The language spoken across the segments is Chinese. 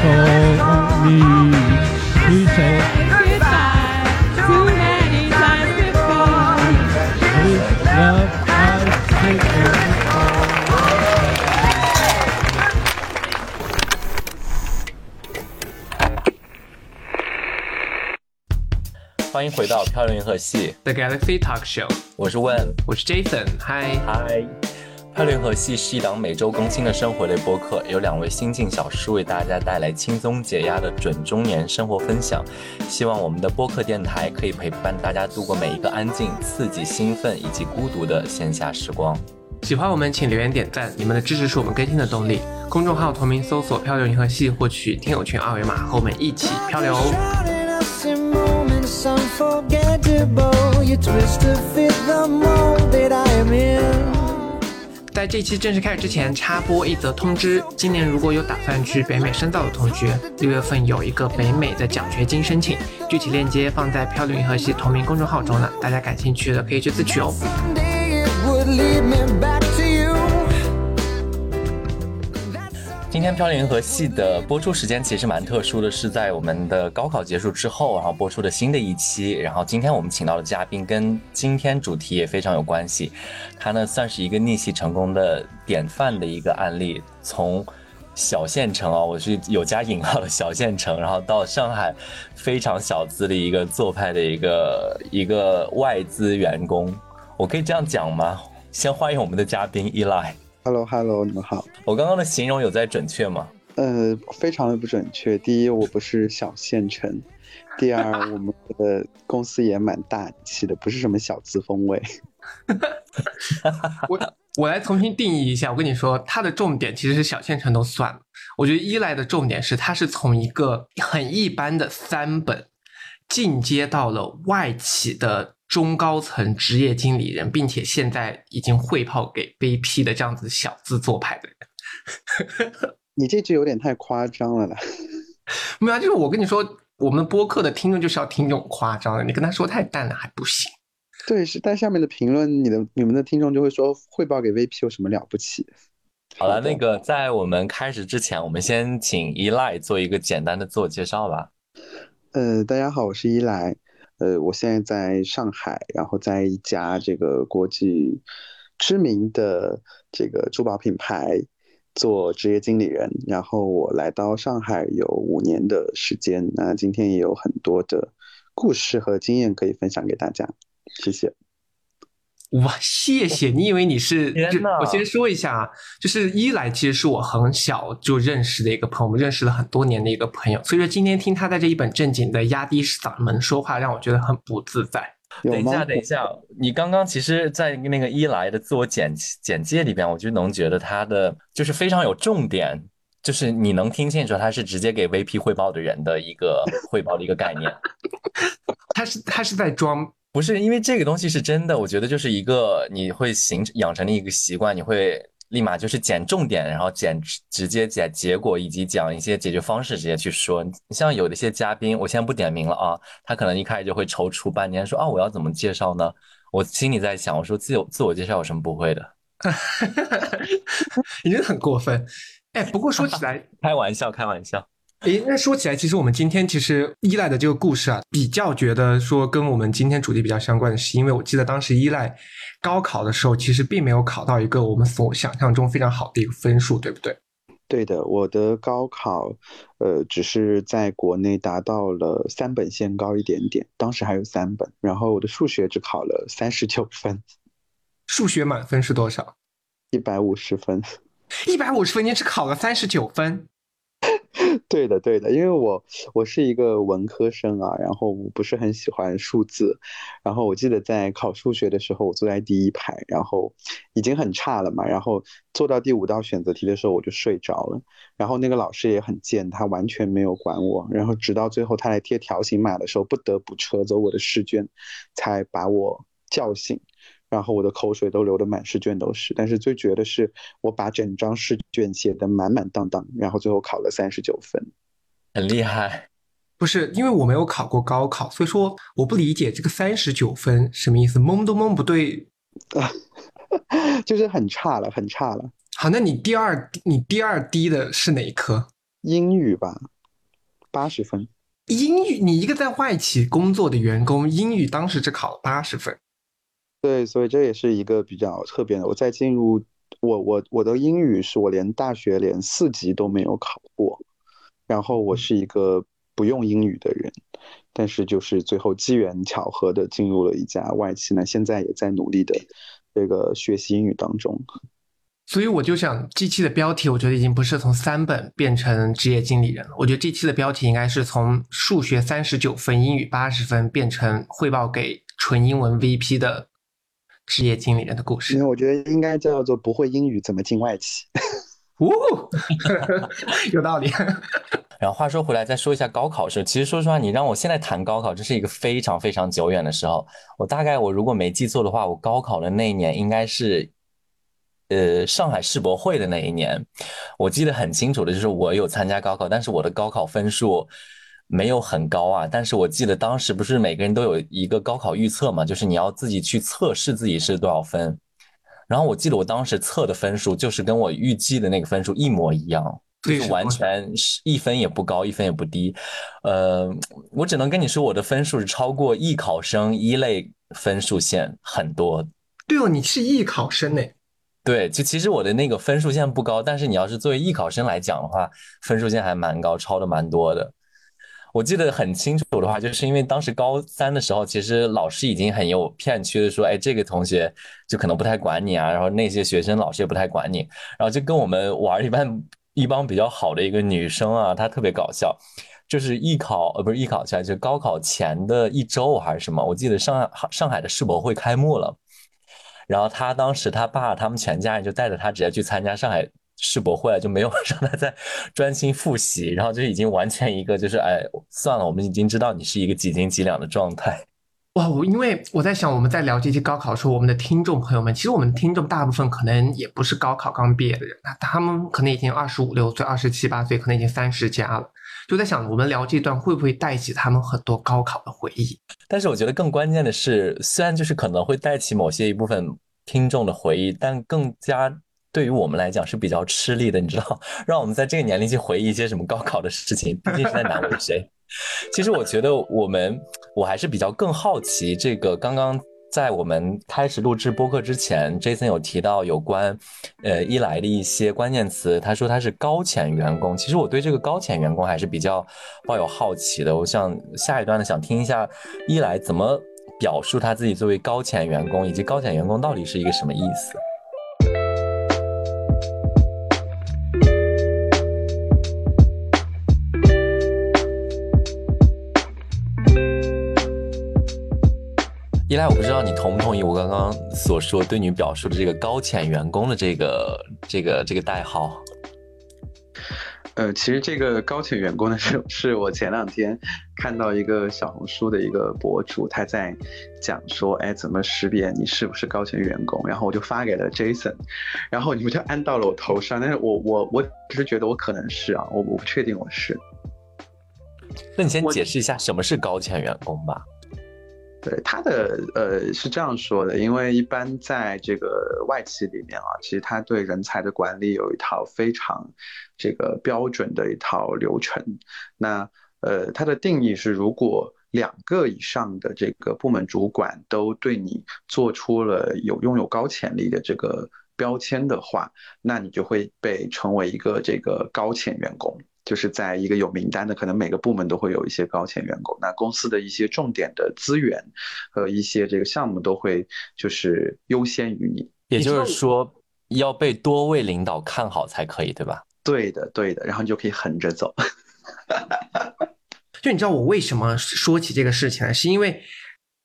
told me, she said, Goodbye too many times before. this love has taken 欢迎回到《漂流银河系》，The Galaxy Talk Show，我是问。我是 Jason，嗨，嗨，《漂流银河系》是一档每周更新的生活类播客，由两位新晋小师为大家带来轻松解压的准中年生活分享。希望我们的播客电台可以陪伴大家度过每一个安静、刺激、兴奋以及孤独的线下时光。喜欢我们请留言点赞，你们的支持是我们更新的动力。公众号同名搜索“漂流银河系”，获取听友群二维码，和我们一起漂流。在这期正式开始之前，插播一则通知：今年如果有打算去北美深造的同学，六月份有一个北美的奖学金申请，具体链接放在漂流银河系同名公众号中了，大家感兴趣的可以去自取哦。今天《漂流银河系》的播出时间其实蛮特殊的，是在我们的高考结束之后，然后播出的新的一期。然后今天我们请到的嘉宾跟今天主题也非常有关系，他呢算是一个逆袭成功的典范的一个案例，从小县城啊，我是有加引号的小县城，然后到上海非常小资的一个做派的一个一个外资员工，我可以这样讲吗？先欢迎我们的嘉宾依赖。Hello Hello，你们好。我刚刚的形容有在准确吗？呃，非常的不准确。第一，我不是小县城；第二，我们的公司也蛮大气的，不是什么小资风味。我我来重新定义一下，我跟你说，它的重点其实是小县城都算了。我觉得依赖的重点是，它是从一个很一般的三本进阶到了外企的中高层职业经理人，并且现在已经汇报给 BP 的这样子小资做派的人。你这句有点太夸张了啦。没有啊，就是我跟你说，我们播客的听众就是要听这种夸张的，你跟他说太淡了还不行。对，是，但下面的评论，你的你们的听众就会说，汇报给 VP 有什么了不起？好了，那个在我们开始之前，我们先请依赖做一个简单的自我介绍吧。呃，大家好，我是依来，呃，我现在在上海，然后在一家这个国际知名的这个珠宝品牌做职业经理人，然后我来到上海有五年的时间，那今天也有很多的故事和经验可以分享给大家，谢谢。哇，谢谢！你以为你是？我先说一下啊，就是一来其实是我很小就认识的一个朋友，我们认识了很多年的一个朋友，所以说今天听他在这一本正经的压低嗓门说话，让我觉得很不自在。等一下，等一下，你刚刚其实，在那个一来的自我简简介里边，我就能觉得他的就是非常有重点，就是你能听清楚他是直接给 VP 汇报的人的一个汇报的一个概念。他是他是在装，不是因为这个东西是真的，我觉得就是一个你会形养成的一个习惯，你会立马就是捡重点，然后捡直接捡结果，以及讲一些解决方式直接去说。你像有的一些嘉宾，我先不点名了啊，他可能一开始就会踌躇半天，说啊我要怎么介绍呢？我心里在想，我说自我自我介绍有什么不会的？你真的很过分。哎，不过说起来，开玩笑，开玩笑。诶，那说起来，其实我们今天其实依赖的这个故事啊，比较觉得说跟我们今天主题比较相关的是，因为我记得当时依赖高考的时候，其实并没有考到一个我们所想象中非常好的一个分数，对不对？对的，我的高考，呃，只是在国内达到了三本线高一点点，当时还有三本，然后我的数学只考了三十九分，数学满分是多少？一百五十分。一百五十分，你只考了三十九分。对的，对的，因为我我是一个文科生啊，然后我不是很喜欢数字，然后我记得在考数学的时候，我坐在第一排，然后已经很差了嘛，然后做到第五道选择题的时候我就睡着了，然后那个老师也很贱，他完全没有管我，然后直到最后他来贴条形码的时候，不得不撤走我的试卷，才把我叫醒。然后我的口水都流得满试卷都是，但是最绝的是，我把整张试卷写得满满当当，然后最后考了三十九分。很厉害。不是因为我没有考过高考，所以说我不理解这个三十九分什么意思，蒙都蒙不对。就是很差了，很差了。好，那你第二你第二低的是哪一科？英语吧，八十分。英语，你一个在外企工作的员工，英语当时只考了八十分。对，所以这也是一个比较特别的。我在进入我我我的英语是我连大学连四级都没有考过，然后我是一个不用英语的人，但是就是最后机缘巧合的进入了一家外企，那现在也在努力的这个学习英语当中。所以我就想，这期的标题我觉得已经不是从三本变成职业经理人了。我觉得这期的标题应该是从数学三十九分、英语八十分变成汇报给纯英文 VP 的职业经理人的故事因为。我觉得应该叫做不会英语怎么进外企。哦，有道理。然后话说回来，再说一下高考时，其实说实话，你让我现在谈高考，这是一个非常非常久远的时候。我大概我如果没记错的话，我高考的那一年应该是，呃，上海世博会的那一年。我记得很清楚的就是我有参加高考，但是我的高考分数没有很高啊。但是我记得当时不是每个人都有一个高考预测嘛，就是你要自己去测试自己是多少分。然后我记得我当时测的分数就是跟我预计的那个分数一模一样。就是完全是一分也不高，一分也不低，呃，我只能跟你说，我的分数是超过艺考生一类分数线很多。对哦，你是艺考生呢。对，就其实我的那个分数线不高，但是你要是作为艺考生来讲的话，分数线还蛮高，超的蛮多的。我记得很清楚的话，就是因为当时高三的时候，其实老师已经很有片区的说，哎，这个同学就可能不太管你啊，然后那些学生老师也不太管你，然后就跟我们玩一般。一帮比较好的一个女生啊，她特别搞笑，就是艺考呃不是艺考前，就高考前的一周还是什么，我记得上海上海的世博会开幕了，然后她当时她爸他们全家人就带着她直接去参加上海世博会了，就没有 让他再专心复习，然后就已经完全一个就是哎算了，我们已经知道你是一个几斤几两的状态。哇，我因为我在想，我们在聊这期高考的时候，我们的听众朋友们，其实我们听众大部分可能也不是高考刚毕业的人，那他们可能已经二十五六岁、二十七八岁，可能已经三十加了。就在想，我们聊这段会不会带起他们很多高考的回忆？但是我觉得更关键的是，虽然就是可能会带起某些一部分听众的回忆，但更加对于我们来讲是比较吃力的。你知道，让我们在这个年龄去回忆一些什么高考的事情，毕竟是在难为谁。其实我觉得我们，我还是比较更好奇这个。刚刚在我们开始录制播客之前，Jason 有提到有关，呃，一来的一些关键词。他说他是高潜员工。其实我对这个高潜员工还是比较抱有好奇的。我想下一段呢，想听一下一来怎么表述他自己作为高潜员工，以及高潜员工到底是一个什么意思。一来我不知道你同不同意我刚刚所说对你表述的这个高潜员工的这个这个这个代号。呃，其实这个高潜员工呢，是是我前两天看到一个小红书的一个博主，他在讲说，哎，怎么识别你是不是高潜员工？然后我就发给了 Jason，然后你们就按到了我头上，但是我我我只是觉得我可能是啊，我我不确定我是。那你先解释一下什么是高潜员工吧。对他的呃是这样说的，因为一般在这个外企里面啊，其实他对人才的管理有一套非常这个标准的一套流程。那呃，它的定义是，如果两个以上的这个部门主管都对你做出了有拥有高潜力的这个标签的话，那你就会被称为一个这个高潜员工。就是在一个有名单的，可能每个部门都会有一些高潜员工。那公司的一些重点的资源和一些这个项目都会就是优先于你。也就是说，要被多位领导看好才可以，对吧？对的，对的。然后你就可以横着走。就你知道我为什么说起这个事情来？是因为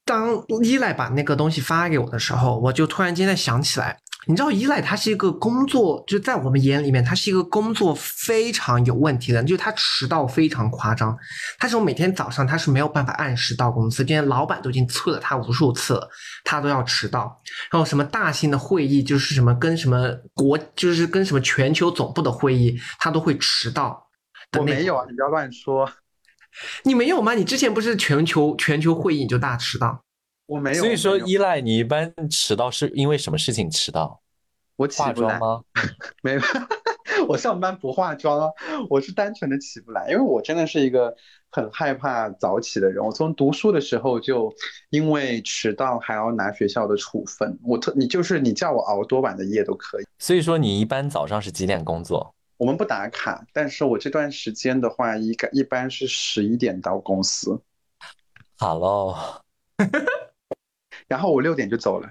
当依赖把那个东西发给我的时候，我就突然间在想起来。你知道依赖他是一个工作，就在我们眼里面，他是一个工作非常有问题的，就是他迟到非常夸张。他是我每天早上他是没有办法按时到公司，今天老板都已经催了他无数次了，他都要迟到。然后什么大型的会议，就是什么跟什么国，就是跟什么全球总部的会议，他都会迟到。我没有啊，你不要乱说。你没有吗？你之前不是全球全球会议你就大迟到？我没有，所以说依赖你一般迟到是因为什么事情迟到？我起化妆吗？没有，我上班不化妆啊，我是单纯的起不来，因为我真的是一个很害怕早起的人。我从读书的时候就因为迟到还要拿学校的处分，我特你就是你叫我熬多晚的夜都可以。所以说你一般早上是几点工作？我们不打卡，但是我这段时间的话，一个一般是十一点到公司，好喽，然后我六点就走了。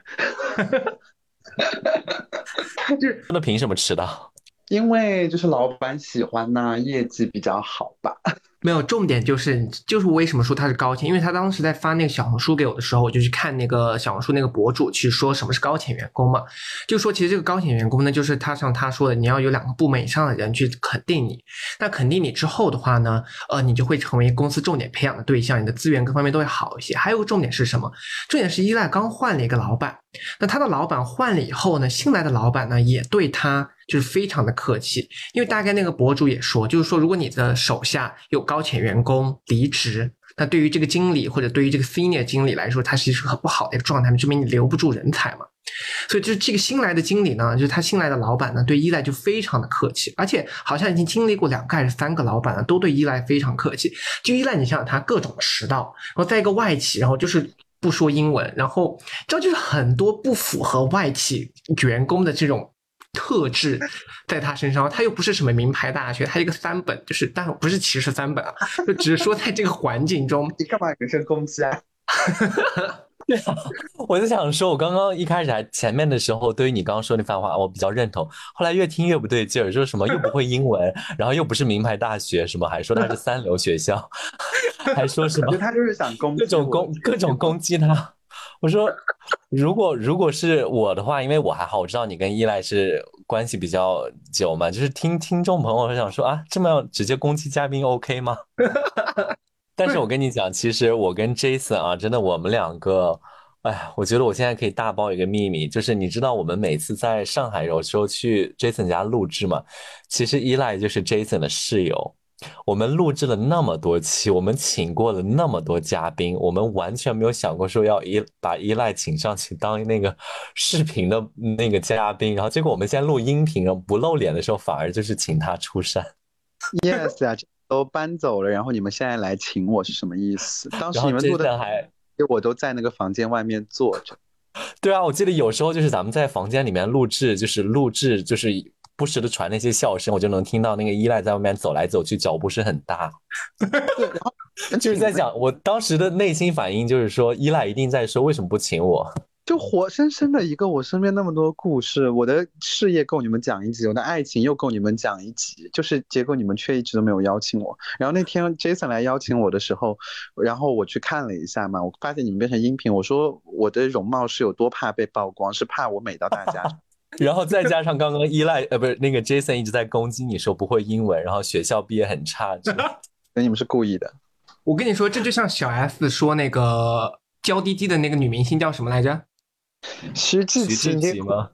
那凭什么迟到？因为就是老板喜欢呐、业绩比较好吧。没有，重点就是就是为什么说他是高潜，因为他当时在发那个小红书给我的时候，我就去看那个小红书那个博主去说什么是高潜员工嘛，就说其实这个高潜员工呢，就是他像他说的，你要有两个部门以上的人去肯定你，那肯定你之后的话呢，呃，你就会成为公司重点培养的对象，你的资源各方面都会好一些。还有个重点是什么？重点是依赖刚换了一个老板，那他的老板换了以后呢，新来的老板呢也对他就是非常的客气，因为大概那个博主也说，就是说如果你的手下有高潜员工离职，那对于这个经理或者对于这个 senior 经理来说，他是一个很不好的一个状态，证明你留不住人才嘛。所以就是这个新来的经理呢，就是他新来的老板呢，对依赖就非常的客气，而且好像已经经历过两个还是三个老板了，都对依赖非常客气。就依赖，你想想他各种迟到，然后在一个外企，然后就是不说英文，然后这就是很多不符合外企员工的这种特质在他身上。他又不是什么名牌大学，他一个三本，就是但不是歧视三本啊，就只是说在这个环境中，你干嘛人身攻击啊？我就想说，我刚刚一开始还前面的时候，对于你刚刚说那番话，我比较认同。后来越听越不对劲儿，说什么又不会英文，然后又不是名牌大学，什么还说他是三流学校，还说什么他就是想攻击各种攻各种攻击他。我说，如果如果是我的话，因为我还好，我知道你跟依赖是关系比较久嘛，就是听听众朋友会想说啊，这么要直接攻击嘉宾 OK 吗？但是我跟你讲，其实我跟 Jason 啊，真的我们两个，哎，我觉得我现在可以大爆一个秘密，就是你知道我们每次在上海有时候去 Jason 家录制嘛，其实依赖就是 Jason 的室友。我们录制了那么多期，我们请过了那么多嘉宾，我们完全没有想过说要依把依赖请上去当那个视频的那个嘉宾，然后结果我们现在录音频，不露脸的时候，反而就是请他出山。Yes，都搬走了，然后你们现在来请我是什么意思？当时你们录的，还我都在那个房间外面坐着。对啊，我记得有时候就是咱们在房间里面录制，就是录制，就是不时的传那些笑声，我就能听到那个依赖在外面走来走去，脚步声很大。对，然后 就是在讲，我当时的内心反应就是说，依赖一定在说为什么不请我？就活生生的一个我身边那么多故事，我的事业够你们讲一集，我的爱情又够你们讲一集，就是结果你们却一直都没有邀请我。然后那天 Jason 来邀请我的时候，然后我去看了一下嘛，我发现你们变成音频，我说我的容貌是有多怕被曝光，是怕我美到大家。然后再加上刚刚依赖呃不是那个 Jason 一直在攻击你说不会英文，然后学校毕业很差，这那你们是故意的。我跟你说，这就像小 S 说那个娇滴滴的那个女明星叫什么来着？徐志奇奇吗？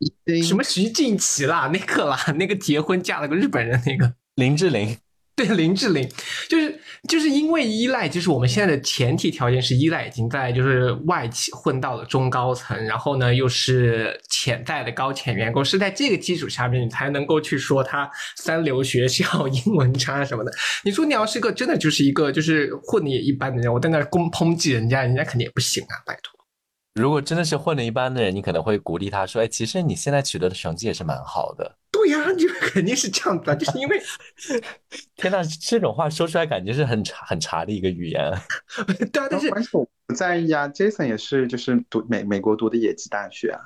什么徐静琪啦，那个啦，那个结婚嫁了个日本人那个。林志玲。对林志玲，就是就是因为依赖，就是我们现在的前提条件是依赖已经在就是外企混到了中高层，然后呢又是潜在的高潜员工，是在这个基础下面你才能够去说他三流学校、英文差什么的。你说你要是个真的就是一个就是混的也一般的人，我在那儿攻抨击人家，人家肯定也不行啊，拜托。如果真的是混的一般的人，你可能会鼓励他说：“哎，其实你现在取得的成绩也是蛮好的。对呀、就肯定是这样子啊，就是因为 ”天呐，这种话说出来感觉是很茶很茶的一个语言。对啊，但是我不在意啊，Jason 也是就是读美美国读的野鸡大学啊。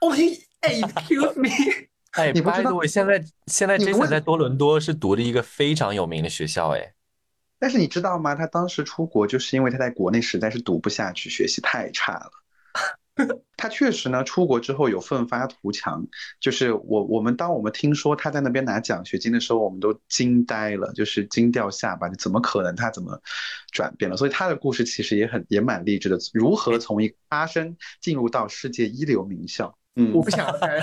哦，哎，excuse me。哎你不知 by 道 the way，现在现在你 Jason 在多伦多是读的一个非常有名的学校，哎，但是你知道吗？他当时出国就是因为他在国内实在是读不下去，学习太差了。他确实呢，出国之后有奋发图强。就是我我们当我们听说他在那边拿奖学金的时候，我们都惊呆了，就是惊掉下巴。就怎么可能？他怎么转变了？所以他的故事其实也很也蛮励志的，如何从一个差生进入到世界一流名校。嗯我，不想拍。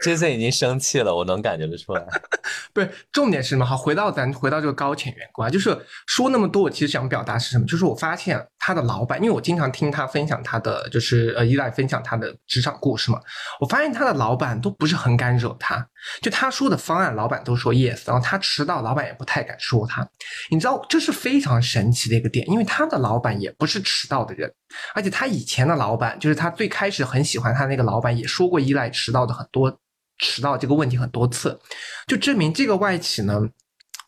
Jason 已经生气了，我能感觉得出来。不是，重点是什么？好，回到咱回到这个高潜员工啊，就是说那么多，我其实想表达是什么？就是我发现他的老板，因为我经常听他分享他的，就是呃，依赖分享他的职场故事嘛，我发现他的老板都不是很敢惹他，就他说的方案，老板都说 yes，然后他迟到，老板也不太敢说他。你知道，这是非常神奇的一个点，因为他的老板也不是迟到的人，而且他以前的老板，就是他最开始很喜欢他那个老板，也说过依赖迟到的很多迟到这个问题很多次，就证明这个外企呢。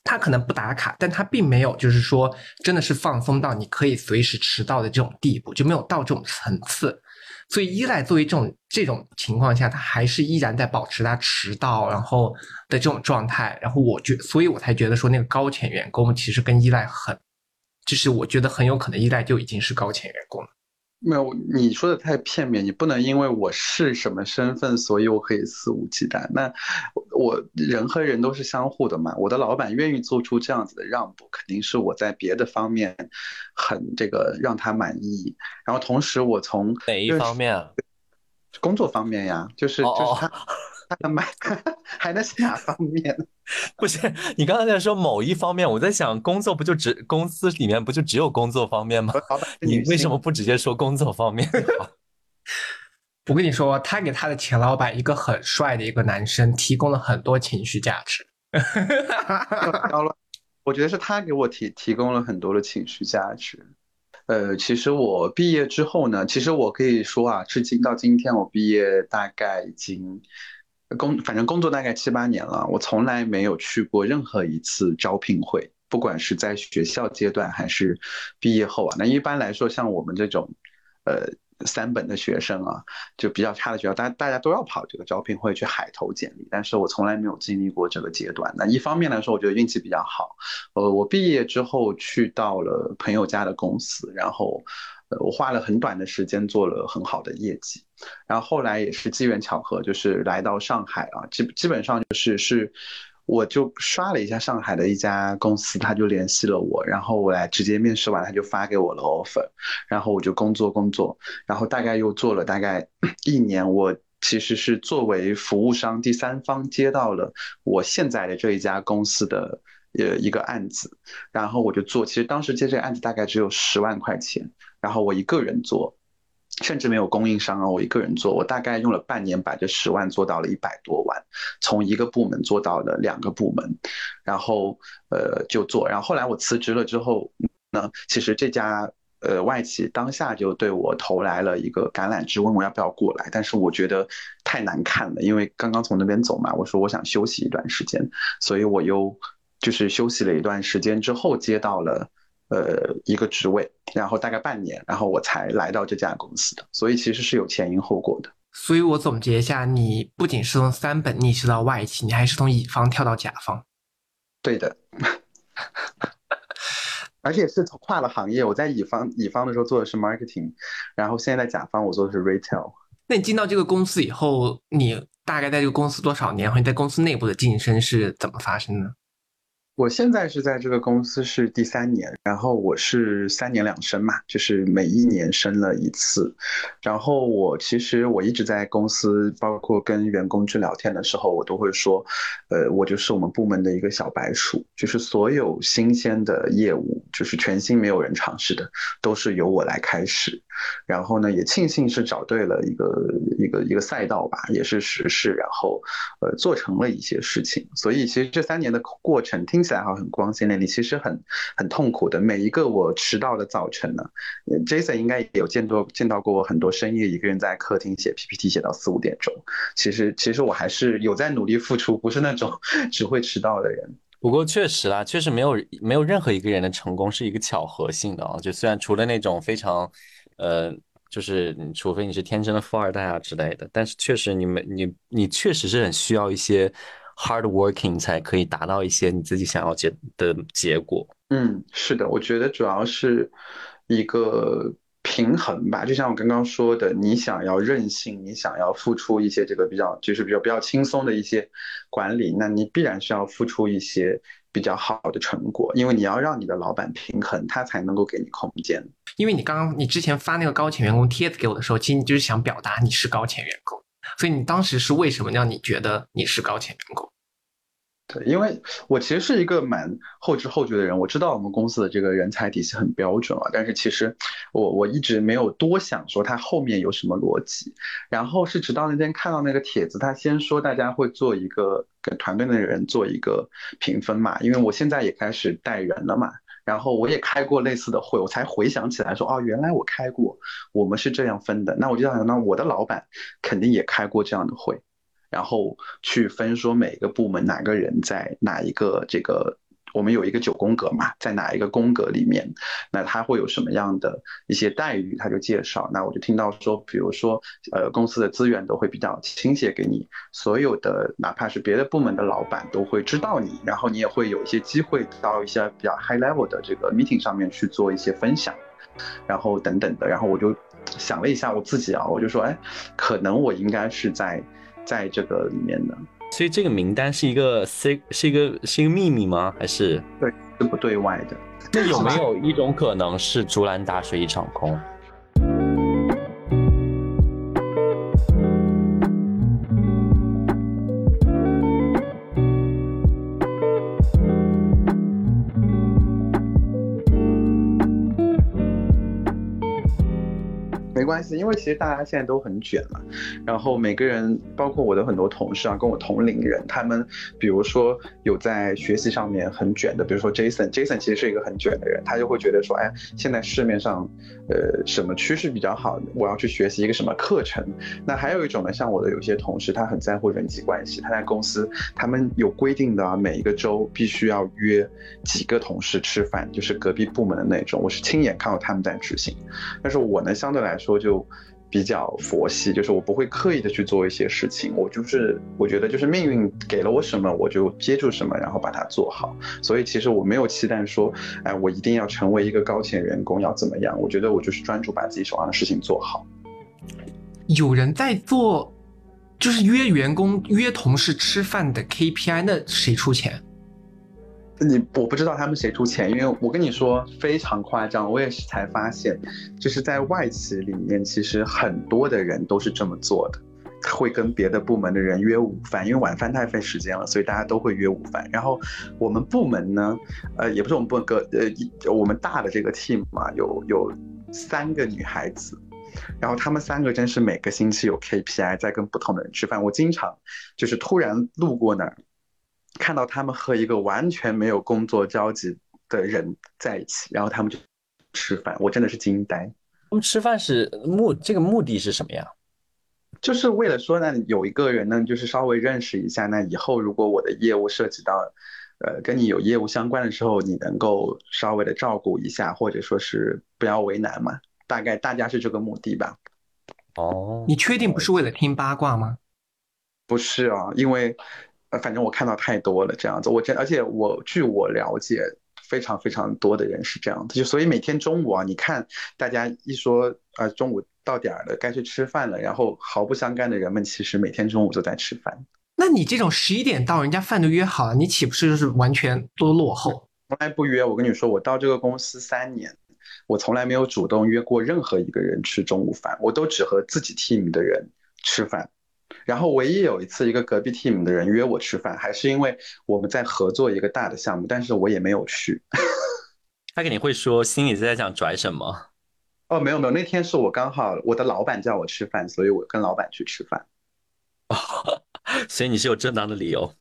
他可能不打卡，但他并没有就是说真的是放松到你可以随时迟到的这种地步，就没有到这种层次。所以依赖作为这种这种情况下，他还是依然在保持他迟到然后的这种状态。然后我觉，所以我才觉得说那个高潜员工其实跟依赖很，就是我觉得很有可能依赖就已经是高潜员工了。没有，你说的太片面，你不能因为我是什么身份，所以我可以肆无忌惮。那我人和人都是相互的嘛，我的老板愿意做出这样子的让步，肯定是我在别的方面很这个让他满意。然后同时，我从哪一方面啊？工作方面呀，就是就是他他的买 还能是哪方面？不是，你刚才在说某一方面，我在想，工作不就只公司里面不就只有工作方面吗你为什么不直接说工作方面？我跟你说，他给他的前老板一个很帅的一个男生提供了很多情绪价值。高了，我觉得是他给我提提供了很多的情绪价值。呃，其实我毕业之后呢，其实我可以说啊，至今到今天我毕业大概已经工，反正工作大概七八年了，我从来没有去过任何一次招聘会，不管是在学校阶段还是毕业后啊。那一般来说，像我们这种，呃。三本的学生啊，就比较差的学校，大大家都要跑这个招聘会去海投简历，但是我从来没有经历过这个阶段。那一方面来说，我觉得运气比较好，呃，我毕业之后去到了朋友家的公司，然后，我花了很短的时间做了很好的业绩，然后后来也是机缘巧合，就是来到上海啊，基基本上就是是。我就刷了一下上海的一家公司，他就联系了我，然后我来直接面试完，他就发给我了 offer，然后我就工作工作，然后大概又做了大概 一年，我其实是作为服务商第三方接到了我现在的这一家公司的呃一个案子，然后我就做，其实当时接这个案子大概只有十万块钱，然后我一个人做。甚至没有供应商啊，我一个人做，我大概用了半年把这十万做到了一百多万，从一个部门做到了两个部门，然后呃就做，然后后来我辞职了之后呢，其实这家呃外企当下就对我投来了一个橄榄枝，问我要不要过来，但是我觉得太难看了，因为刚刚从那边走嘛，我说我想休息一段时间，所以我又就是休息了一段时间之后接到了。呃，一个职位，然后大概半年，然后我才来到这家公司的，所以其实是有前因后果的。所以我总结一下，你不仅是从三本逆袭到外企，你还是从乙方跳到甲方。对的，而且是跨了行业。我在乙方乙方的时候做的是 marketing，然后现在在甲方我做的是 retail。那你进到这个公司以后，你大概在这个公司多少年？和你在公司内部的晋升是怎么发生的？我现在是在这个公司是第三年，然后我是三年两升嘛，就是每一年升了一次。然后我其实我一直在公司，包括跟员工去聊天的时候，我都会说，呃，我就是我们部门的一个小白鼠，就是所有新鲜的业务，就是全新没有人尝试的，都是由我来开始。然后呢，也庆幸是找对了一个一个一个赛道吧，也是实事，然后呃做成了一些事情。所以其实这三年的过程听起来好很光鲜亮丽，其实很很痛苦的。每一个我迟到的早晨呢，Jason 应该也有见多见到过我很多深夜一个人在客厅写 PPT 写到四五点钟。其实其实我还是有在努力付出，不是那种 只会迟到的人。不过确实啦，确实没有没有任何一个人的成功是一个巧合性的啊。就虽然除了那种非常，呃，就是除非你是天生的富二代啊之类的，但是确实你们你你确实是很需要一些 hard working 才可以达到一些你自己想要结的结果。嗯，是的，我觉得主要是一个平衡吧。就像我刚刚说的，你想要任性，你想要付出一些这个比较，就是比较比较轻松的一些管理，那你必然需要付出一些比较好的成果，因为你要让你的老板平衡，他才能够给你空间。因为你刚刚你之前发那个高潜员工帖子给我的时候，其实你就是想表达你是高潜员工，所以你当时是为什么让你觉得你是高潜员工？对，因为我其实是一个蛮后知后觉的人，我知道我们公司的这个人才体系很标准啊，但是其实我我一直没有多想说它后面有什么逻辑，然后是直到那天看到那个帖子，他先说大家会做一个给团队的人做一个评分嘛，因为我现在也开始带人了嘛，然后我也开过类似的会，我才回想起来说，哦，原来我开过，我们是这样分的，那我就想，那我的老板肯定也开过这样的会。然后去分说每个部门哪个人在哪一个这个，我们有一个九宫格嘛，在哪一个宫格里面，那他会有什么样的一些待遇，他就介绍。那我就听到说，比如说，呃，公司的资源都会比较倾斜给你，所有的哪怕是别的部门的老板都会知道你，然后你也会有一些机会到一些比较 high level 的这个 meeting 上面去做一些分享，然后等等的。然后我就想了一下我自己啊，我就说，哎，可能我应该是在。在这个里面的，所以这个名单是一个 C 是一个是一个秘密吗？还是对是不对外的？那有没有一种可能是竹篮打水一场空？没关系，因为其实大家现在都很卷嘛，然后每个人，包括我的很多同事啊，跟我同龄人，他们比如说有在学习上面很卷的，比如说 Jason，Jason 其实是一个很卷的人，他就会觉得说，哎，现在市面上，呃，什么趋势比较好，我要去学习一个什么课程。那还有一种呢，像我的有些同事，他很在乎人际关系，他在公司，他们有规定的，每一个周必须要约几个同事吃饭，就是隔壁部门的那种，我是亲眼看到他们在执行。但是我呢，相对来说。说就比较佛系，就是我不会刻意的去做一些事情，我就是我觉得就是命运给了我什么，我就接住什么，然后把它做好。所以其实我没有期待说，哎，我一定要成为一个高潜员工要怎么样？我觉得我就是专注把自己手上的事情做好。有人在做，就是约员工、约同事吃饭的 KPI，那谁出钱？你我不知道他们谁出钱，因为我跟你说非常夸张，我也是才发现，就是在外企里面，其实很多的人都是这么做的，会跟别的部门的人约午饭，因为晚饭太费时间了，所以大家都会约午饭。然后我们部门呢，呃，也不是我们部门个，呃，我们大的这个 team 嘛，有有三个女孩子，然后他们三个真是每个星期有 KPI 在跟不同的人吃饭，我经常就是突然路过那儿。看到他们和一个完全没有工作交集的人在一起，然后他们就吃饭，我真的是惊呆。他们吃饭是目这个目的是什么呀？就是为了说呢，有一个人呢，就是稍微认识一下，那以后如果我的业务涉及到，呃，跟你有业务相关的时候，你能够稍微的照顾一下，或者说是不要为难嘛。大概大家是这个目的吧。哦，你确定不是为了听八卦吗？不是啊，因为。反正我看到太多了这样子，我真而且我据我了解，非常非常多的人是这样子，就所以每天中午啊，你看大家一说啊中午到点儿了，该去吃饭了，然后毫不相干的人们其实每天中午都在吃饭。那你这种十一点到，人家饭都约好了，你岂不是就是完全都落后？从来不约，我跟你说，我到这个公司三年，我从来没有主动约过任何一个人吃中午饭，我都只和自己 team 的人吃饭。然后唯一有一次，一个隔壁 team 的人约我吃饭，还是因为我们在合作一个大的项目，但是我也没有去。他肯定会说心里在想拽什么？哦，没有没有，那天是我刚好我的老板叫我吃饭，所以我跟老板去吃饭。哦 所以你是有正当的理由。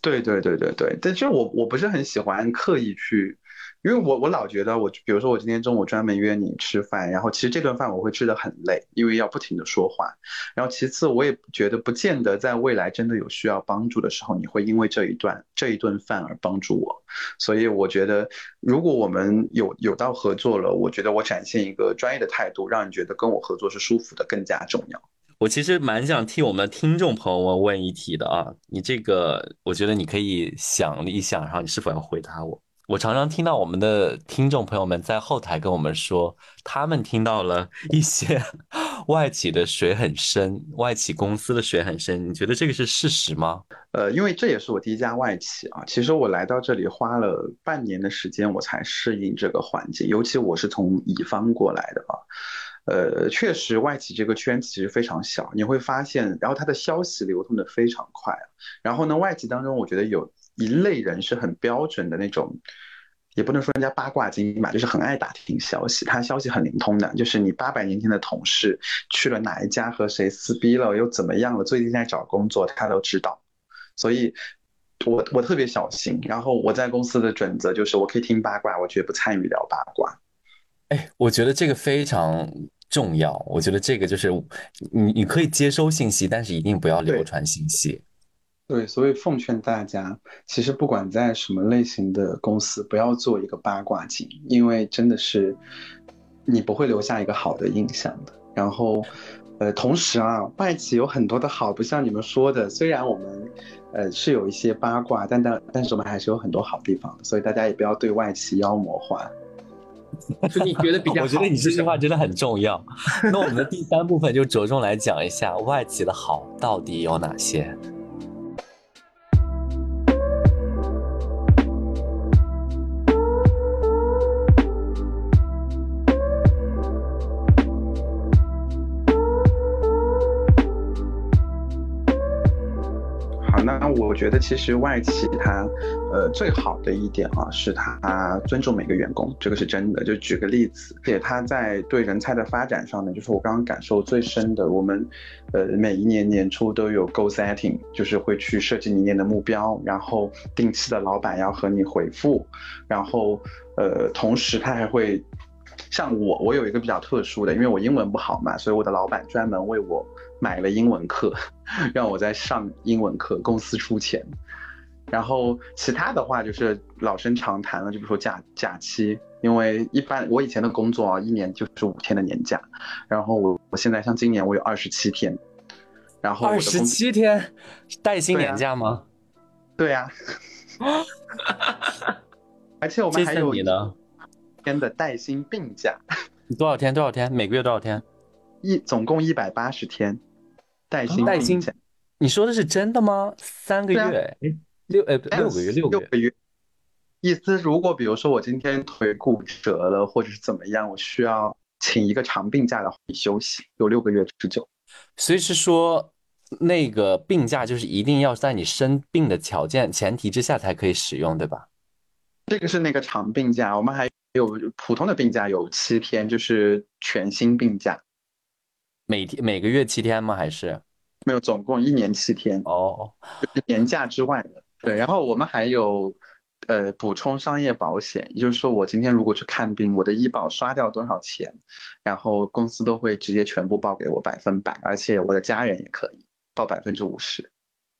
对对对对对，但是我我不是很喜欢刻意去。因为我我老觉得我，比如说我今天中午专门约你吃饭，然后其实这顿饭我会吃的很累，因为要不停的说话。然后其次我也觉得不见得在未来真的有需要帮助的时候，你会因为这一段这一顿饭而帮助我。所以我觉得如果我们有有到合作了，我觉得我展现一个专业的态度，让你觉得跟我合作是舒服的更加重要。我其实蛮想替我们听众朋友们问一题的啊，你这个我觉得你可以想一想，然后你是否要回答我。我常常听到我们的听众朋友们在后台跟我们说，他们听到了一些 外企的水很深，外企公司的水很深。你觉得这个是事实吗？呃，因为这也是我第一家外企啊。其实我来到这里花了半年的时间，我才适应这个环境。尤其我是从乙方过来的啊，呃，确实外企这个圈子其实非常小，你会发现，然后它的消息流通的非常快。然后呢，外企当中，我觉得有一类人是很标准的那种。也不能说人家八卦精吧，就是很爱打听消息，他消息很灵通的。就是你八百年前的同事去了哪一家和谁撕逼了，又怎么样了，最近在找工作，他都知道。所以，我我特别小心。然后我在公司的准则就是，我可以听八卦，我绝不参与聊八卦。哎，我觉得这个非常重要。我觉得这个就是你你可以接收信息，但是一定不要流传信息。对，所以奉劝大家，其实不管在什么类型的公司，不要做一个八卦精，因为真的是你不会留下一个好的印象的。然后，呃，同时啊，外企有很多的好，不像你们说的，虽然我们呃是有一些八卦，但但但是我们还是有很多好地方的。所以大家也不要对外企妖魔化。就你觉得比较，我觉得你这句话真的很重要。那我们的第三部分就着重来讲一下外企的好到底有哪些。觉得其实外企它，呃，最好的一点啊，是它尊重每个员工，这个是真的。就举个例子，且它在对人才的发展上呢，就是我刚刚感受最深的。我们，呃，每一年年初都有 g o setting，就是会去设计明年的目标，然后定期的老板要和你回复，然后，呃，同时他还会，像我，我有一个比较特殊的，因为我英文不好嘛，所以我的老板专门为我。买了英文课，让我在上英文课，公司出钱。然后其他的话就是老生常谈了，就比如说假假期，因为一般我以前的工作啊，一年就是五天的年假，然后我我现在像今年我有二十七天，然后二十七天带薪年假吗？对呀，而且我们还有你呢天的带薪病假，你多少天？多少天？每个月多少天？一总共一百八十天。带薪带薪，你说的是真的吗？三个月，六呃六个月，六个月。意思如果比如说我今天腿骨折了，或者是怎么样，我需要请一个长病假的话，休息有六个月之久。所以是说，那个病假就是一定要在你生病的条件前提之下才可以使用，对吧？这个是那个长病假，我们还有普通的病假有七天，就是全新病假。每天每个月七天吗？还是没有，总共一年七天哦，就是年假之外的。对，然后我们还有呃补充商业保险，也就是说我今天如果去看病，我的医保刷掉多少钱，然后公司都会直接全部报给我百分百，而且我的家人也可以报百分之五十。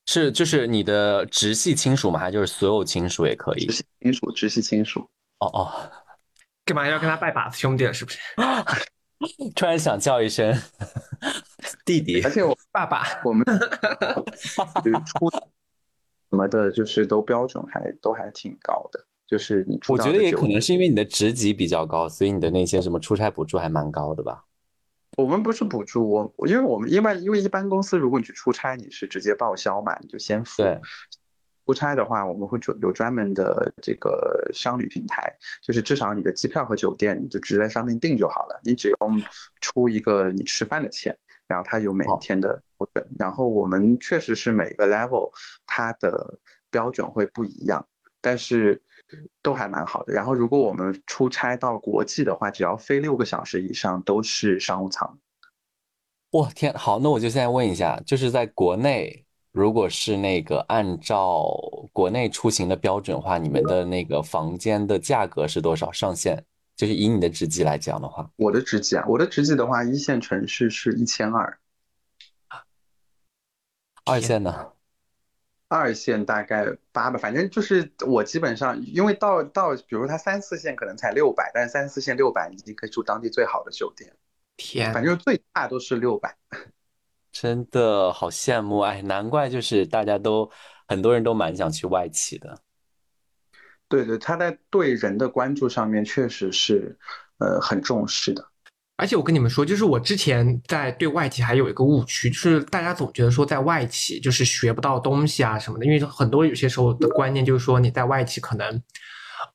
是就是你的直系亲属吗？还就是所有亲属也可以？直系亲属，直系亲属。哦哦，干嘛要跟他拜把子兄弟了？是不是？突然想叫一声弟弟，而且我爸爸，我们 出什么的，就是都标准还都还挺高的。就是你，我觉得也可能是因为你的职级比较高，所以你的那些什么出差补助还蛮高的吧？我们不是补助，我因为我们因为因为一般公司如果你去出差，你是直接报销嘛，你就先付。对。出差的话，我们会有有专门的这个商旅平台，就是至少你的机票和酒店你就直接在上面订就好了，你只用出一个你吃饭的钱，然后它有每一天的标准。然后我们确实是每个 level 它的标准会不一样，但是都还蛮好的。然后如果我们出差到国际的话，只要飞六个小时以上都是商务舱。我天，好，那我就现在问一下，就是在国内。如果是那个按照国内出行的标准话，你们的那个房间的价格是多少上限？就是以你的职级来讲的话，我的职级啊，我的职级的话，一线城市是一千二，二线呢？二线大概八百，反正就是我基本上，因为到到，比如他三四线可能才六百，但是三四线六百已经可以住当地最好的酒店。天，反正最大都是六百。真的好羡慕哎，难怪就是大家都很多人都蛮想去外企的。对对，他在对人的关注上面确实是呃很重视的。而且我跟你们说，就是我之前在对外企还有一个误区，就是大家总觉得说在外企就是学不到东西啊什么的，因为很多有些时候的观念就是说你在外企可能，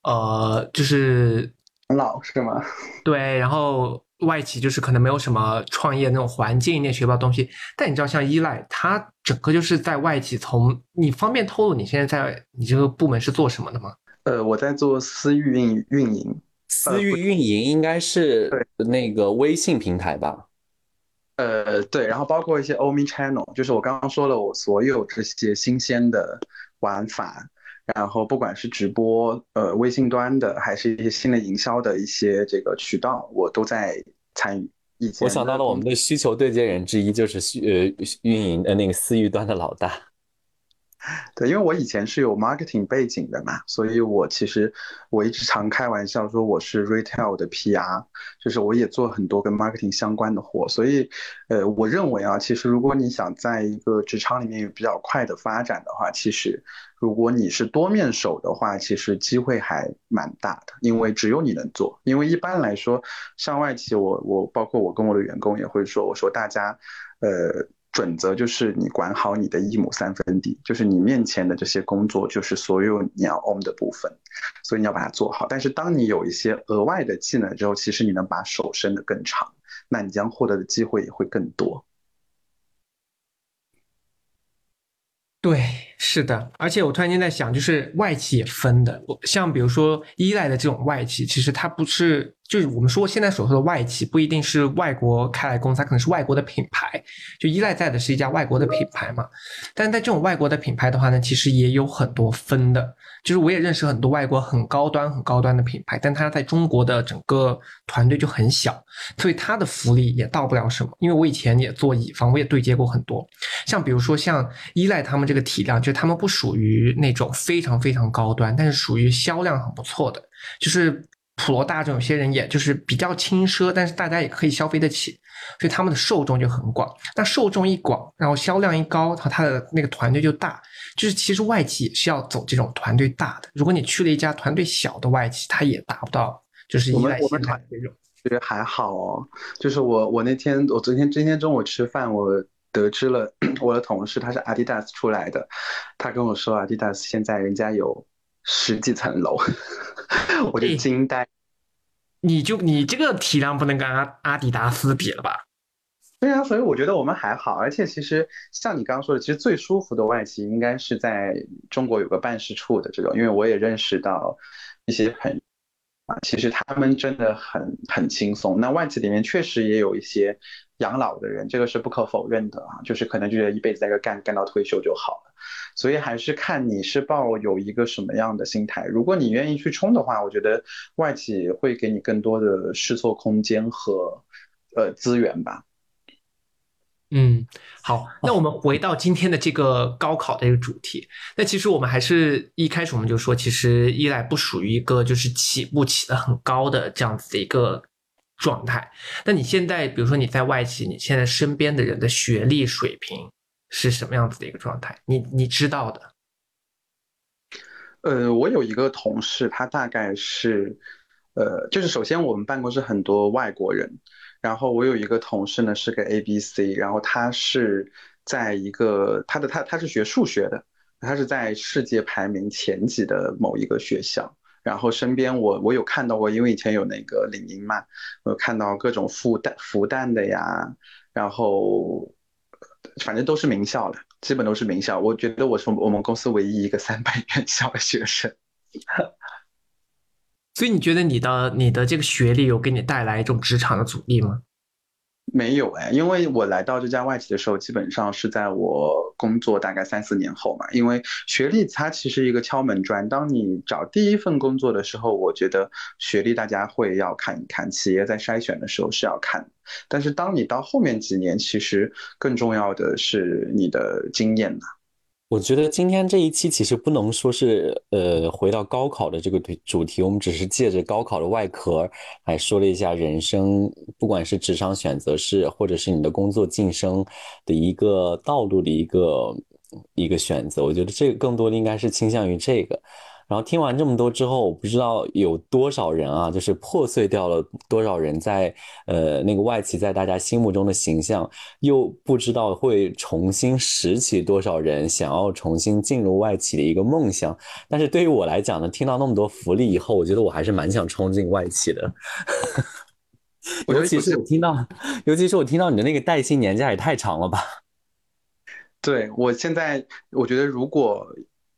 呃，就是老是吗？对，然后外企就是可能没有什么创业那种环境，你也学不到东西。但你知道，像依赖，它整个就是在外企从，你方便透露你现在在你这个部门是做什么的吗？呃，我在做私域运运营，私域运营应该是那个微信平台吧？呃，对，然后包括一些 Omni Channel，就是我刚刚说了，我所有这些新鲜的玩法，然后不管是直播，呃，微信端的，还是一些新的营销的一些这个渠道，我都在参与。以前我想到了我们的需求对接人之一就是呃运营的那个私域端的老大。对，因为我以前是有 marketing 背景的嘛，所以我其实我一直常开玩笑说我是 retail 的 PR，就是我也做很多跟 marketing 相关的活，所以，呃，我认为啊，其实如果你想在一个职场里面有比较快的发展的话，其实如果你是多面手的话，其实机会还蛮大的，因为只有你能做，因为一般来说，上外企我我包括我跟我的员工也会说，我说大家，呃。准则就是你管好你的一亩三分地，就是你面前的这些工作，就是所有你要 own 的部分，所以你要把它做好。但是当你有一些额外的技能之后，其实你能把手伸得更长，那你将获得的机会也会更多。对，是的，而且我突然间在想，就是外企也分的，像比如说依赖的这种外企，其实它不是，就是我们说现在所说的外企，不一定是外国开来公司，它可能是外国的品牌，就依赖在的是一家外国的品牌嘛。但在这种外国的品牌的话呢，其实也有很多分的。就是我也认识很多外国很高端、很高端的品牌，但它在中国的整个团队就很小，所以它的福利也到不了什么。因为我以前也做乙方，我也对接过很多，像比如说像依赖他们这个体量，就他们不属于那种非常非常高端，但是属于销量很不错的，就是普罗大众有些人也就是比较轻奢，但是大家也可以消费得起，所以他们的受众就很广。那受众一广，然后销量一高，然后他的那个团队就大。就是其实外企也是要走这种团队大的，如果你去了一家团队小的外企，它也达不到就是依赖性的这种。其实还好哦，就是我我那天我昨天今天中午吃饭，我得知了 我的同事他是阿迪达斯出来的，他跟我说阿迪达斯现在人家有十几层楼，我就惊呆。你就你这个体量不能跟阿阿迪达斯比了吧？对啊，所以我觉得我们还好，而且其实像你刚刚说的，其实最舒服的外企应该是在中国有个办事处的这种，因为我也认识到一些朋友啊，其实他们真的很很轻松。那外企里面确实也有一些养老的人，这个是不可否认的啊，就是可能就觉得一辈子在这干干到退休就好了。所以还是看你是抱有一个什么样的心态。如果你愿意去冲的话，我觉得外企会给你更多的试错空间和呃资源吧。嗯，好，那我们回到今天的这个高考的一个主题。那其实我们还是一开始我们就说，其实依赖不属于一个就是起步起的很高的这样子的一个状态。那你现在，比如说你在外企，你现在身边的人的学历水平是什么样子的一个状态？你你知道的？呃，我有一个同事，他大概是，呃，就是首先我们办公室很多外国人。然后我有一个同事呢，是个 A B C，然后他是在一个他的他他是学数学的，他是在世界排名前几的某一个学校。然后身边我我有看到过，因为以前有那个领英嘛，我看到各种复旦复旦的呀，然后反正都是名校了，基本都是名校。我觉得我是我们公司唯一一个三本院校的学生。所以你觉得你的你的这个学历有给你带来一种职场的阻力吗？没有哎，因为我来到这家外企的时候，基本上是在我工作大概三四年后嘛。因为学历它其实一个敲门砖，当你找第一份工作的时候，我觉得学历大家会要看一看，企业在筛选的时候是要看。但是当你到后面几年，其实更重要的是你的经验呐。我觉得今天这一期其实不能说是呃回到高考的这个主题，我们只是借着高考的外壳来说了一下人生，不管是职场选择是，或者是你的工作晋升的一个道路的一个一个选择。我觉得这个更多的应该是倾向于这个。然后听完这么多之后，我不知道有多少人啊，就是破碎掉了多少人在呃那个外企在大家心目中的形象，又不知道会重新拾起多少人想要重新进入外企的一个梦想。但是对于我来讲呢，听到那么多福利以后，我觉得我还是蛮想冲进外企的。我尤其是我听到，尤其是我听到你的那个带薪年假也太长了吧？对，我现在我觉得，如果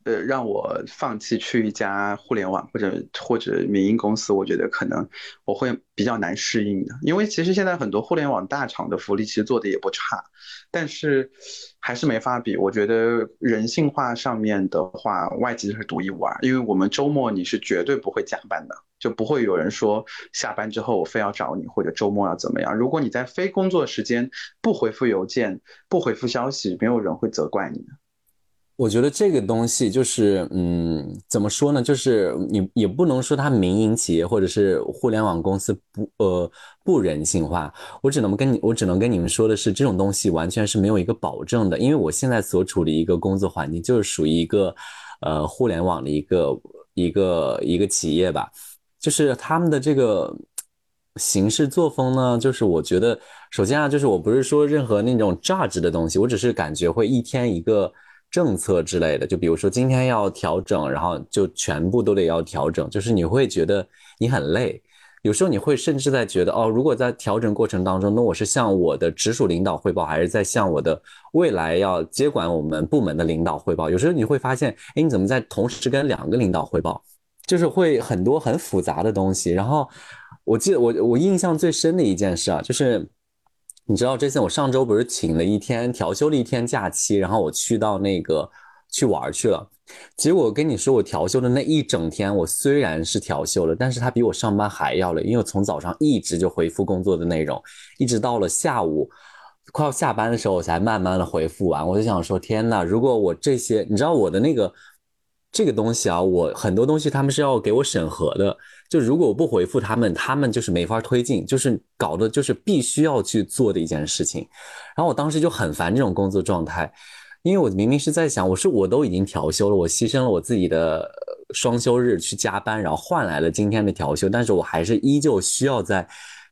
呃让我放弃去一家互联网或者或者民营公司，我觉得可能我会比较难适应的，因为其实现在很多互联网大厂的福利其实做的也不差，但是还是没法比。我觉得人性化上面的话，外企是独一无二，因为我们周末你是绝对不会加班的。就不会有人说下班之后我非要找你，或者周末要怎么样。如果你在非工作时间不回复邮件、不回复消息，没有人会责怪你的。我觉得这个东西就是，嗯，怎么说呢？就是你也不能说它民营企业或者是互联网公司不呃不人性化。我只能跟你，我只能跟你们说的是，这种东西完全是没有一个保证的。因为我现在所处的一个工作环境就是属于一个呃互联网的一个一个一个企业吧。就是他们的这个行事作风呢，就是我觉得，首先啊，就是我不是说任何那种榨汁的东西，我只是感觉会一天一个政策之类的，就比如说今天要调整，然后就全部都得要调整，就是你会觉得你很累，有时候你会甚至在觉得哦，如果在调整过程当中，那我是向我的直属领导汇报，还是在向我的未来要接管我们部门的领导汇报？有时候你会发现，哎，你怎么在同时跟两个领导汇报？就是会很多很复杂的东西，然后我记得我我印象最深的一件事啊，就是你知道这次我上周不是请了一天调休了一天假期，然后我去到那个去玩去了，结果我跟你说我调休的那一整天，我虽然是调休了，但是他比我上班还要累，因为我从早上一直就回复工作的内容，一直到了下午快要下班的时候，我才慢慢的回复完。我就想说，天呐，如果我这些，你知道我的那个。这个东西啊，我很多东西他们是要给我审核的，就如果我不回复他们，他们就是没法推进，就是搞的就是必须要去做的一件事情。然后我当时就很烦这种工作状态，因为我明明是在想，我是我都已经调休了，我牺牲了我自己的双休日去加班，然后换来了今天的调休，但是我还是依旧需要在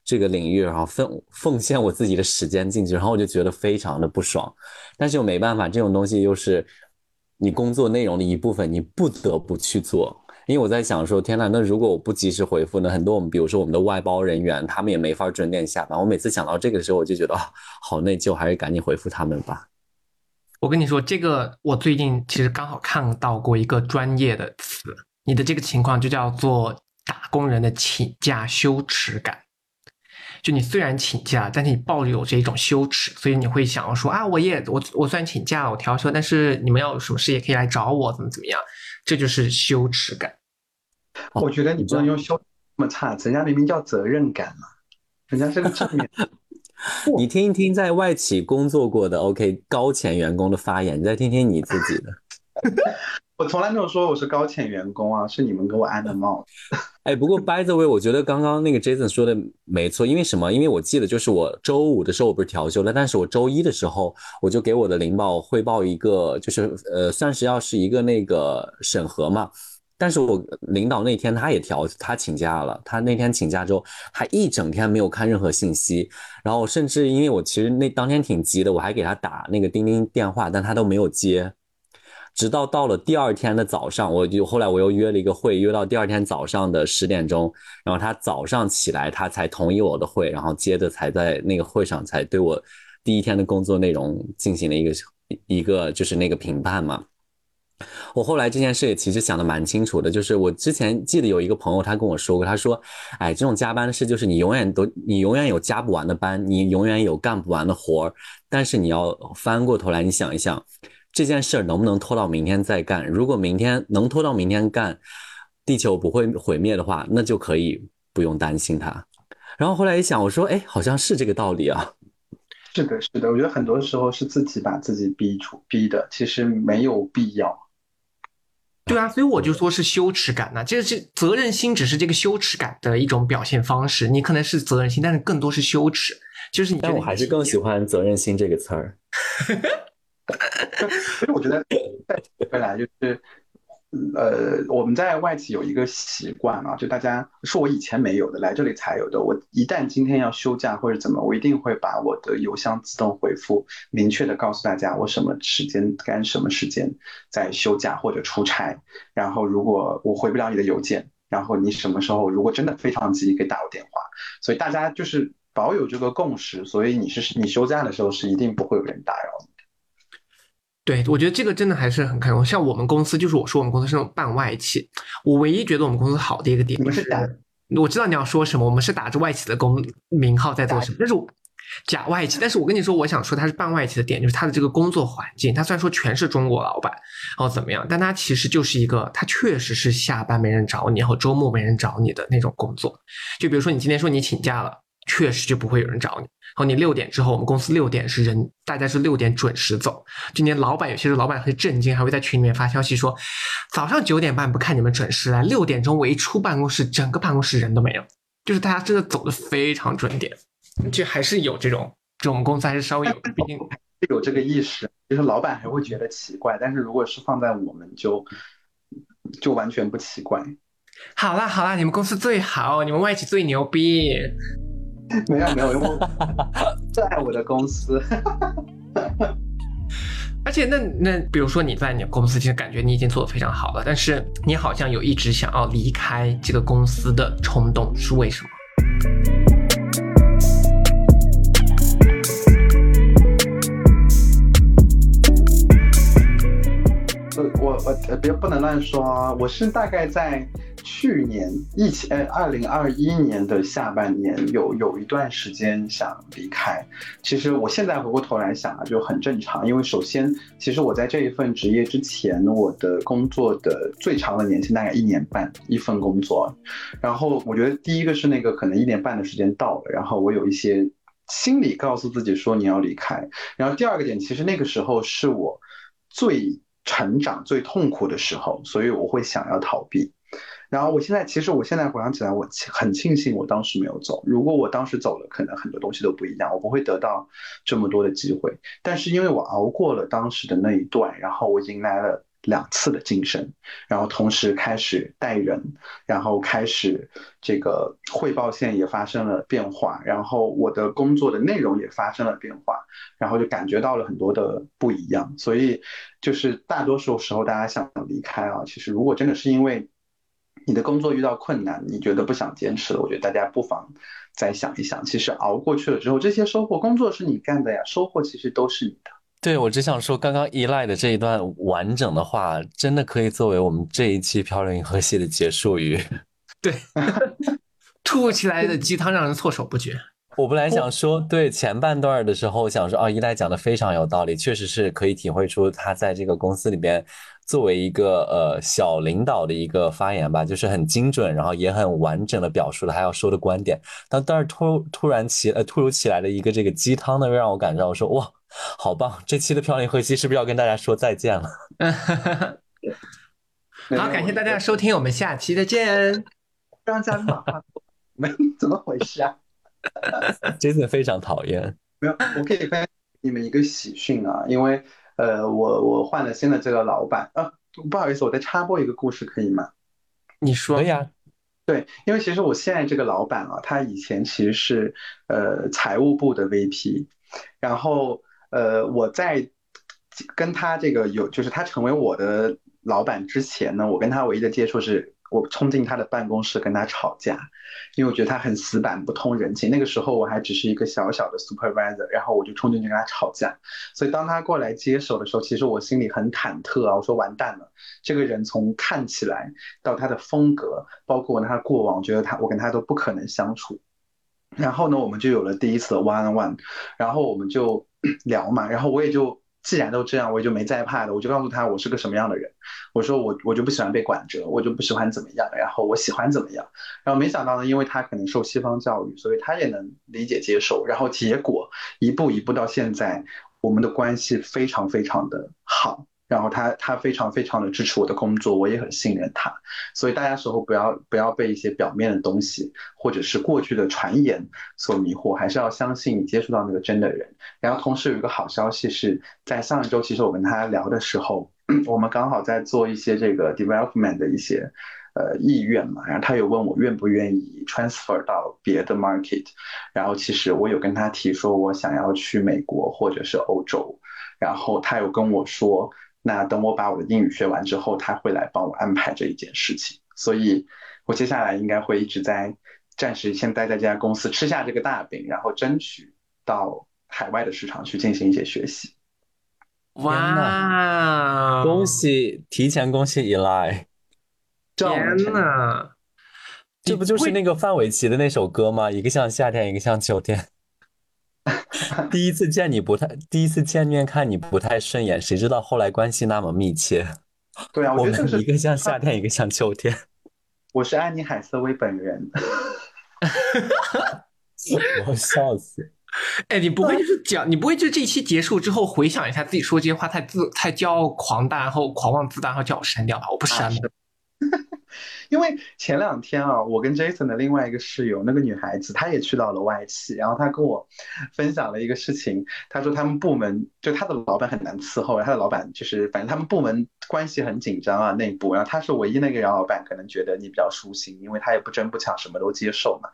这个领域，然后奉奉献我自己的时间进去，然后我就觉得非常的不爽，但是又没办法，这种东西又是。你工作内容的一部分，你不得不去做，因为我在想说，天呐，那如果我不及时回复呢？很多我们，比如说我们的外包人员，他们也没法准点下班。我每次想到这个的时候，我就觉得啊，好内疚，还是赶紧回复他们吧。我跟你说，这个我最近其实刚好看到过一个专业的词，你的这个情况就叫做打工人的请假羞耻感。就你虽然请假，但是你抱着有这种羞耻，所以你会想要说啊，我也我我虽然请假我调休，但是你们要有什么事也可以来找我，怎么怎么样，这就是羞耻感。我觉得你不能用羞那么差，人家明明叫责任感嘛，人家是个正面。你听一听在外企工作过的 OK 高潜员工的发言，你再听听你自己的。我从来没有说我是高潜员工啊，是你们给我安的帽子。哎，不过 by the way，我觉得刚刚那个 Jason 说的没错，因为什么？因为我记得就是我周五的时候我不是调休了，但是我周一的时候我就给我的领导汇报一个，就是呃，算是要是一个那个审核嘛。但是我领导那天他也调，他请假了，他那天请假之后还一整天没有看任何信息，然后甚至因为我其实那当天挺急的，我还给他打那个钉钉电话，但他都没有接。直到到了第二天的早上，我就后来我又约了一个会，约到第二天早上的十点钟，然后他早上起来，他才同意我的会，然后接着才在那个会上才对我第一天的工作内容进行了一个一个就是那个评判嘛。我后来这件事也其实想的蛮清楚的，就是我之前记得有一个朋友他跟我说过，他说，哎，这种加班的事就是你永远都你永远有加不完的班，你永远有干不完的活儿，但是你要翻过头来你想一想。这件事儿能不能拖到明天再干？如果明天能拖到明天干，地球不会毁灭的话，那就可以不用担心它。然后后来一想，我说，哎，好像是这个道理啊。是的，是的，我觉得很多时候是自己把自己逼出逼的，其实没有必要。对啊，所以我就说是羞耻感呢、这是责任心，只是这个羞耻感的一种表现方式。你可能是责任心，但是更多是羞耻，就是你但我还是更喜欢“责任心”这个词儿。所以我觉得再回来就是，呃，我们在外企有一个习惯啊，就大家是我以前没有的，来这里才有的。我一旦今天要休假或者怎么，我一定会把我的邮箱自动回复，明确的告诉大家我什么时间干什么时间在休假或者出差。然后如果我回不了你的邮件，然后你什么时候如果真的非常急，可以打我电话。所以大家就是保有这个共识，所以你是你休假的时候是一定不会有人打扰你。对，我觉得这个真的还是很看重。像我们公司，就是我说我们公司是那种半外企，我唯一觉得我们公司好的一个点就是你们假我知道你要说什么，我们是打着外企的工名号在做什么，但是我假外企。但是我跟你说，我想说它是半外企的点，就是它的这个工作环境，它虽然说全是中国老板，然后怎么样，但它其实就是一个，它确实是下班没人找你，然后周末没人找你的那种工作。就比如说你今天说你请假了，确实就不会有人找你。然后你六点之后，我们公司六点是人，大家是六点准时走。今年老板有些时候老板会震惊，还会在群里面发消息说，早上九点半不看你们准时来，六点钟我一出办公室，整个办公室人都没有。就是大家真的走的非常准点，就还是有这种，这种公司还是稍微有，毕竟有这个意识，就是老板还会觉得奇怪，但是如果是放在我们就就完全不奇怪。好啦好啦，你们公司最好，你们外企最牛逼。没有没有，因为我最爱我的公司。而且那那比如说你在你公司，其实感觉你已经做的非常好了，但是你好像有一直想要离开这个公司的冲动，是为什么？呃，我我呃别不能乱说啊！我是大概在去年疫情，呃，二零二一年的下半年有有一段时间想离开。其实我现在回过头来想啊，就很正常，因为首先，其实我在这一份职业之前，我的工作的最长的年限大概一年半一份工作。然后我觉得第一个是那个可能一年半的时间到了，然后我有一些心理告诉自己说你要离开。然后第二个点，其实那个时候是我最成长最痛苦的时候，所以我会想要逃避。然后我现在其实我现在回想起来，我很庆幸我当时没有走。如果我当时走了，可能很多东西都不一样，我不会得到这么多的机会。但是因为我熬过了当时的那一段，然后我迎来了两次的晋升，然后同时开始带人，然后开始这个汇报线也发生了变化，然后我的工作的内容也发生了变化，然后就感觉到了很多的不一样。所以就是大多数时候大家想离开啊，其实如果真的是因为你的工作遇到困难，你觉得不想坚持了，我觉得大家不妨再想一想，其实熬过去了之后，这些收获，工作是你干的呀，收获其实都是你的。对，我只想说，刚刚依赖的这一段完整的话，真的可以作为我们这一期《漂流银河系》的结束语。对，突如其来的鸡汤让人措手不及。我本来想说，对前半段的时候想说，哦，一代讲的非常有道理，确实是可以体会出他在这个公司里边作为一个呃小领导的一个发言吧，就是很精准，然后也很完整的表述了他要说的观点。但但是突突然其呃突如其来的一个这个鸡汤呢，又让我感到说哇，好棒！这期的漂流银河系是不是要跟大家说再见了？好，感谢大家的收听，我们下期再见。让嘉宾把话，没怎么回事啊？真的非常讨厌。没有，我可以分享你们一个喜讯啊，因为呃，我我换了新的这个老板啊，不好意思，我再插播一个故事可以吗？你说可以啊，对，因为其实我现在这个老板啊，他以前其实是呃财务部的 VP，然后呃我在跟他这个有就是他成为我的老板之前呢，我跟他唯一的接触是我冲进他的办公室跟他吵架，因为我觉得他很死板不通人情。那个时候我还只是一个小小的 supervisor，然后我就冲进去跟他吵架。所以当他过来接手的时候，其实我心里很忐忑啊，我说完蛋了，这个人从看起来到他的风格，包括他的过往，我觉得他我跟他都不可能相处。然后呢，我们就有了第一次的 one on one，然后我们就 聊嘛，然后我也就。既然都这样，我也就没再怕的。我就告诉他我是个什么样的人，我说我我就不喜欢被管着，我就不喜欢怎么样，然后我喜欢怎么样。然后没想到呢，因为他可能受西方教育，所以他也能理解接受。然后结果一步一步到现在，我们的关系非常非常的好。然后他他非常非常的支持我的工作，我也很信任他。所以大家时候不要不要被一些表面的东西或者是过去的传言所迷惑，还是要相信你接触到那个真的人。然后同时有一个好消息是在上一周，其实我跟他聊的时候，我们刚好在做一些这个 development 的一些呃意愿嘛，然后他有问我愿不愿意 transfer 到别的 market，然后其实我有跟他提说我想要去美国或者是欧洲，然后他有跟我说，那等我把我的英语学完之后，他会来帮我安排这一件事情，所以我接下来应该会一直在暂时先待在这家公司吃下这个大饼，然后争取到海外的市场去进行一些学习。哇，恭喜，提前恭喜 Eli，天这样我们成呐！这不就是那个范玮琪的那首歌吗？一个像夏天，一个像秋天。第一次见你不太，第一次见面看你不太顺眼，谁知道后来关系那么密切。对啊，我我觉得这个是们一个像夏天，一个像秋天。我是安妮海瑟薇本人。我要笑死。哎，你不会就是讲，你不会就这一期结束之后回想一下自己说这些话太自太骄傲狂大，然后狂妄自大，然后叫我删掉吧？我不删的。因为前两天啊，我跟 Jason 的另外一个室友，那个女孩子，她也去到了外企，然后她跟我分享了一个事情，她说他们部门就她的老板很难伺候，她的老板就是反正他们部门关系很紧张啊，内部，然后她是唯一那个让老板可能觉得你比较舒心，因为她也不争不抢，什么都接受嘛，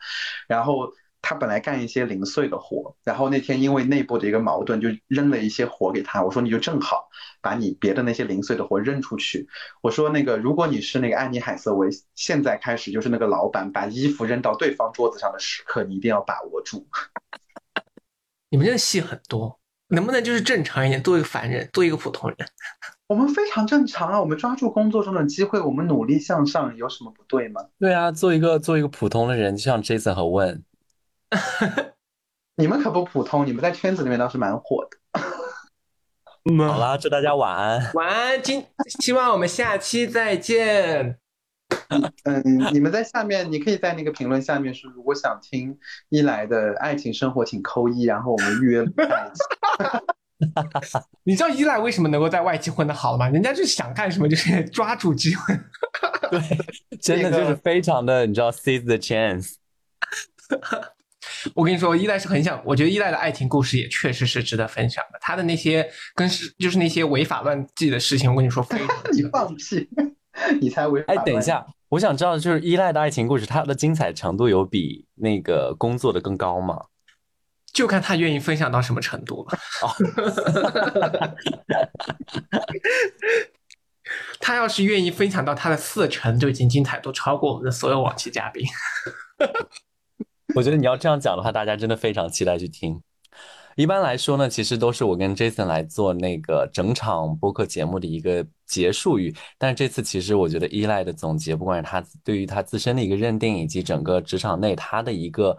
然后。他本来干一些零碎的活，然后那天因为内部的一个矛盾，就扔了一些活给他。我说你就正好把你别的那些零碎的活扔出去。我说那个如果你是那个安妮海瑟薇，现在开始就是那个老板把衣服扔到对方桌子上的时刻，你一定要把握住。你们真的戏很多，能不能就是正常一点，做一个凡人，做一个普通人？我们非常正常啊，我们抓住工作中的机会，我们努力向上，有什么不对吗？对啊，做一个做一个普通的人，就像 Jason 和问。你们可不普通，你们在圈子里面倒是蛮火的。好啦，祝大家晚安。晚安，今希望我们下期再见。嗯，你们在下面，你可以在那个评论下面说，如果想听一来的爱情生活，请扣一，然后我们预约。你知道依赖为什么能够在外企混得好吗？人家就是想干什么就是抓住机会。对，真的就是非常的，你知道，seize the chance。我跟你说，依赖是很想，我觉得依赖的爱情故事也确实是值得分享的。他的那些跟是就是那些违法乱纪的事情，我跟你说非常 你放屁，你才违法。哎，等一下，我想知道，就是依赖的爱情故事，它的精彩程度有比那个工作的更高吗？就看他愿意分享到什么程度了。哦，他要是愿意分享到他的四成，就已经精彩度超过我们的所有往期嘉宾。我觉得你要这样讲的话，大家真的非常期待去听。一般来说呢，其实都是我跟 Jason 来做那个整场播客节目的一个结束语。但是这次其实我觉得依赖的总结，不管是他对于他自身的一个认定，以及整个职场内他的一个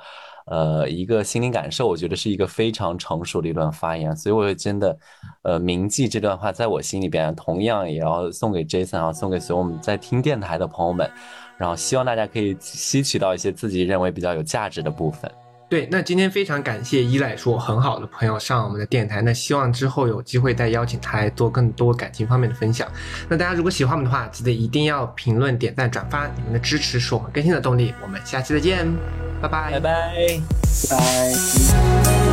呃一个心灵感受，我觉得是一个非常成熟的一段发言。所以我真的呃铭记这段话，在我心里边，同样也要送给 Jason 啊，送给所有我们在听电台的朋友们。然后希望大家可以吸取到一些自己认为比较有价值的部分。对，那今天非常感谢依赖说很好的朋友上我们的电台，那希望之后有机会再邀请他来做更多感情方面的分享。那大家如果喜欢我们的话，记得一定要评论、点赞、转发，你们的支持是我们更新的动力。我们下期再见，拜拜，拜拜，拜。